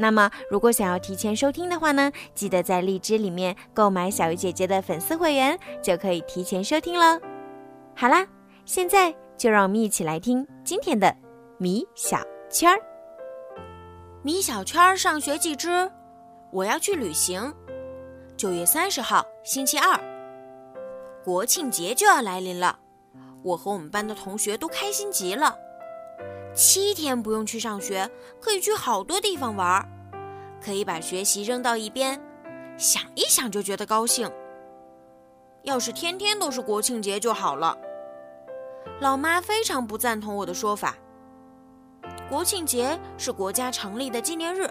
那么，如果想要提前收听的话呢，记得在荔枝里面购买小鱼姐姐的粉丝会员，就可以提前收听了。好啦，现在就让我们一起来听今天的米小圈儿。米小圈儿上学记之我要去旅行。九月三十号，星期二，国庆节就要来临了，我和我们班的同学都开心极了。七天不用去上学，可以去好多地方玩儿，可以把学习扔到一边，想一想就觉得高兴。要是天天都是国庆节就好了。老妈非常不赞同我的说法。国庆节是国家成立的纪念日，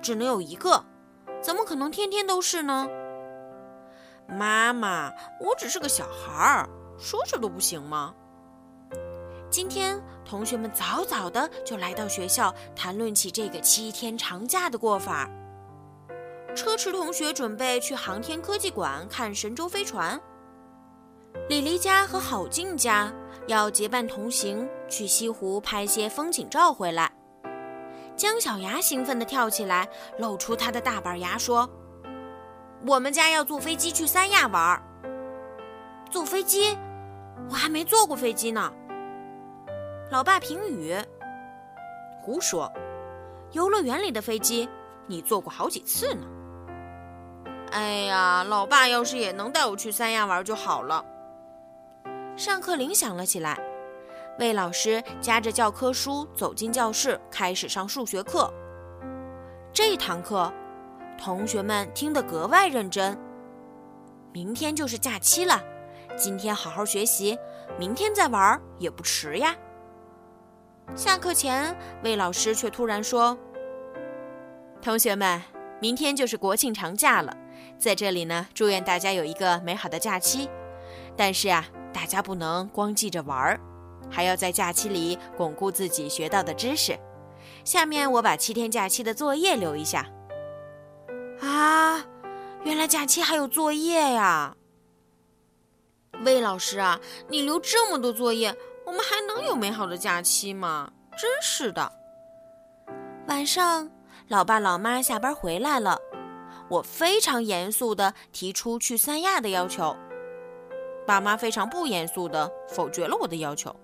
只能有一个，怎么可能天天都是呢？妈妈，我只是个小孩儿，说说都不行吗？今天同学们早早的就来到学校，谈论起这个七天长假的过法。车迟同学准备去航天科技馆看神舟飞船。李黎家和郝静家。要结伴同行去西湖拍些风景照回来。姜小牙兴奋地跳起来，露出他的大板牙，说：“我们家要坐飞机去三亚玩。”坐飞机？我还没坐过飞机呢。老爸评语：“胡说！游乐园里的飞机，你坐过好几次呢。”哎呀，老爸要是也能带我去三亚玩就好了。上课铃响了起来，魏老师夹着教科书走进教室，开始上数学课。这堂课，同学们听得格外认真。明天就是假期了，今天好好学习，明天再玩也不迟呀。下课前，魏老师却突然说：“同学们，明天就是国庆长假了，在这里呢，祝愿大家有一个美好的假期。但是啊。”大家不能光记着玩儿，还要在假期里巩固自己学到的知识。下面我把七天假期的作业留一下。啊，原来假期还有作业呀！魏老师啊，你留这么多作业，我们还能有美好的假期吗？真是的。晚上，老爸老妈下班回来了，我非常严肃地提出去三亚的要求。爸妈非常不严肃地否决了我的要求。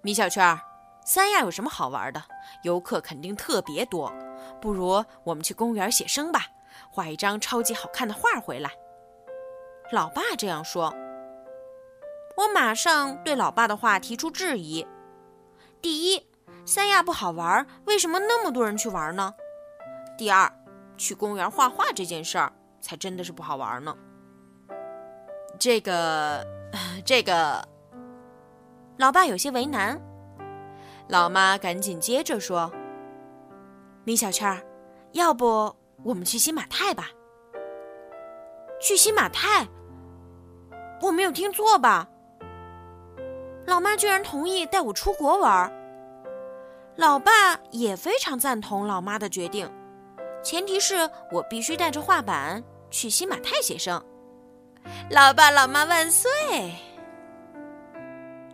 米小圈，三亚有什么好玩的？游客肯定特别多，不如我们去公园写生吧，画一张超级好看的画回来。老爸这样说，我马上对老爸的话提出质疑：第一，三亚不好玩，为什么那么多人去玩呢？第二，去公园画画这件事儿才真的是不好玩呢。这个，这个，老爸有些为难。老妈赶紧接着说：“米小圈，要不我们去新马泰吧？去新马泰？我没有听错吧？老妈居然同意带我出国玩。老爸也非常赞同老妈的决定，前提是我必须带着画板去新马泰写生。”老爸老妈万岁！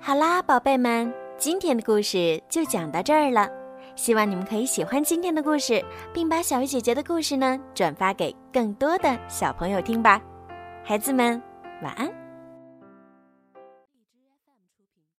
好啦，宝贝们，今天的故事就讲到这儿了。希望你们可以喜欢今天的故事，并把小鱼姐姐的故事呢转发给更多的小朋友听吧。孩子们，晚安。